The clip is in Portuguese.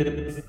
Thank